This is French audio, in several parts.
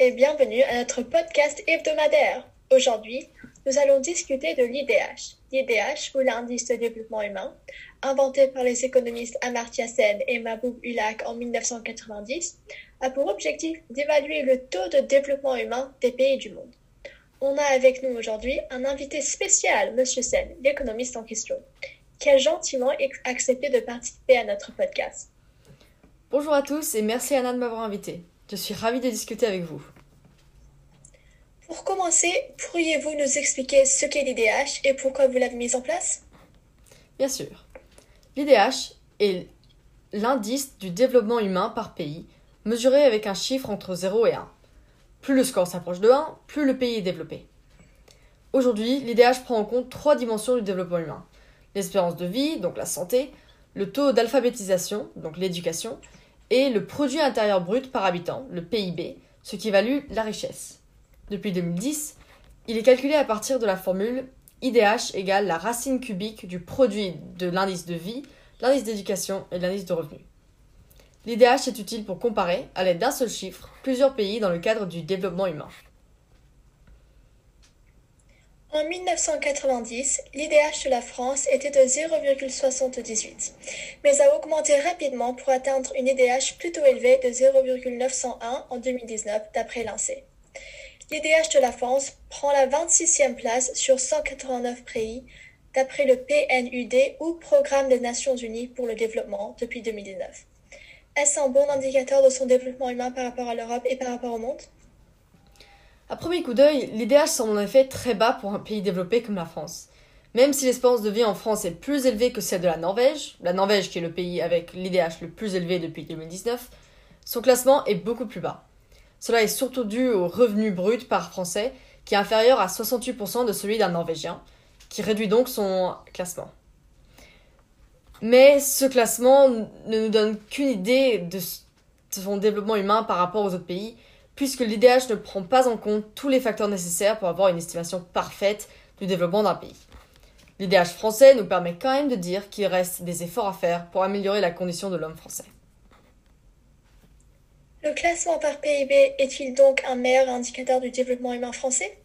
et bienvenue à notre podcast hebdomadaire. Aujourd'hui, nous allons discuter de l'IDH. L'IDH, ou l'indice de développement humain, inventé par les économistes Amartya Sen et Mahboub Ulak en 1990, a pour objectif d'évaluer le taux de développement humain des pays du monde. On a avec nous aujourd'hui un invité spécial, Monsieur Sen, l'économiste en question, qui a gentiment accepté de participer à notre podcast. Bonjour à tous et merci Anna de m'avoir invité. Je suis ravie de discuter avec vous. Pour commencer, pourriez-vous nous expliquer ce qu'est l'IDH et pourquoi vous l'avez mise en place? Bien sûr. L'IDH est l'indice du développement humain par pays, mesuré avec un chiffre entre 0 et 1. Plus le score s'approche de 1, plus le pays est développé. Aujourd'hui, l'IDH prend en compte trois dimensions du développement humain. L'espérance de vie, donc la santé, le taux d'alphabétisation, donc l'éducation, et le produit intérieur brut par habitant, le PIB, ce qui évalue la richesse. Depuis 2010, il est calculé à partir de la formule IDH égale la racine cubique du produit de l'indice de vie, l'indice d'éducation et l'indice de revenu. L'IDH est utile pour comparer, à l'aide d'un seul chiffre, plusieurs pays dans le cadre du développement humain. En 1990, l'IDH de la France était de 0,78, mais a augmenté rapidement pour atteindre une IDH plutôt élevée de 0,901 en 2019 d'après l'INSEE. L'IDH de la France prend la 26e place sur 189 pays d'après le PNUD ou Programme des Nations Unies pour le développement depuis 2019. Est-ce un bon indicateur de son développement humain par rapport à l'Europe et par rapport au monde? À premier coup d'œil, l'IDH semble en effet très bas pour un pays développé comme la France. Même si l'espérance de vie en France est plus élevée que celle de la Norvège, la Norvège qui est le pays avec l'IDH le plus élevé depuis 2019, son classement est beaucoup plus bas. Cela est surtout dû au revenu brut par Français, qui est inférieur à 68% de celui d'un Norvégien, qui réduit donc son classement. Mais ce classement ne nous donne qu'une idée de son développement humain par rapport aux autres pays, puisque l'IDH ne prend pas en compte tous les facteurs nécessaires pour avoir une estimation parfaite du développement d'un pays. L'IDH français nous permet quand même de dire qu'il reste des efforts à faire pour améliorer la condition de l'homme français. Le classement par PIB est-il donc un meilleur indicateur du développement humain français?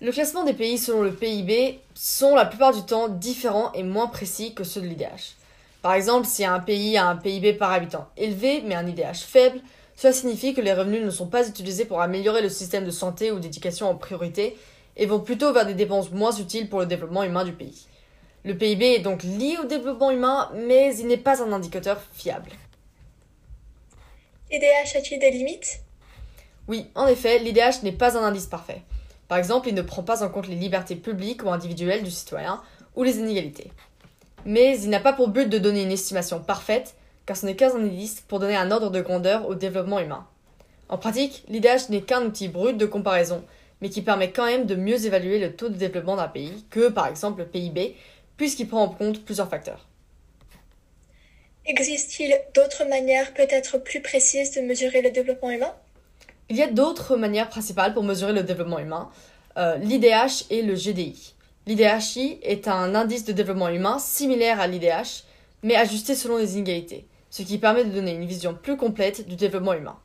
Le classement des pays selon le PIB sont la plupart du temps différents et moins précis que ceux de l'IDH. Par exemple, si un pays a un PIB par habitant élevé mais un IDH faible, cela signifie que les revenus ne sont pas utilisés pour améliorer le système de santé ou d'éducation en priorité et vont plutôt vers des dépenses moins utiles pour le développement humain du pays. Le PIB est donc lié au développement humain, mais il n'est pas un indicateur fiable. L'IDH a-t-il des limites? Oui, en effet, l'IDH n'est pas un indice parfait. Par exemple, il ne prend pas en compte les libertés publiques ou individuelles du citoyen ou les inégalités. Mais il n'a pas pour but de donner une estimation parfaite, car ce n'est qu'un indice pour donner un ordre de grandeur au développement humain. En pratique, l'IDH n'est qu'un outil brut de comparaison, mais qui permet quand même de mieux évaluer le taux de développement d'un pays que, par exemple, le PIB, puisqu'il prend en compte plusieurs facteurs. Existe-t-il d'autres manières peut-être plus précises de mesurer le développement humain? Il y a d'autres manières principales pour mesurer le développement humain, euh, l'IDH et le GDI. L'IDHI est un indice de développement humain similaire à l'IDH, mais ajusté selon les inégalités ce qui permet de donner une vision plus complète du développement humain.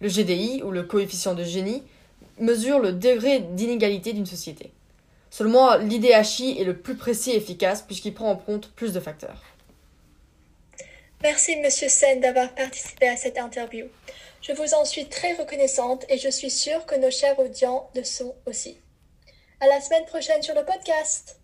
Le GDI, ou le coefficient de génie, mesure le degré d'inégalité d'une société. Seulement, l'IDHI est le plus précis et efficace puisqu'il prend en compte plus de facteurs. Merci, Monsieur Sen, d'avoir participé à cette interview. Je vous en suis très reconnaissante et je suis sûre que nos chers audients le sont aussi. À la semaine prochaine sur le podcast!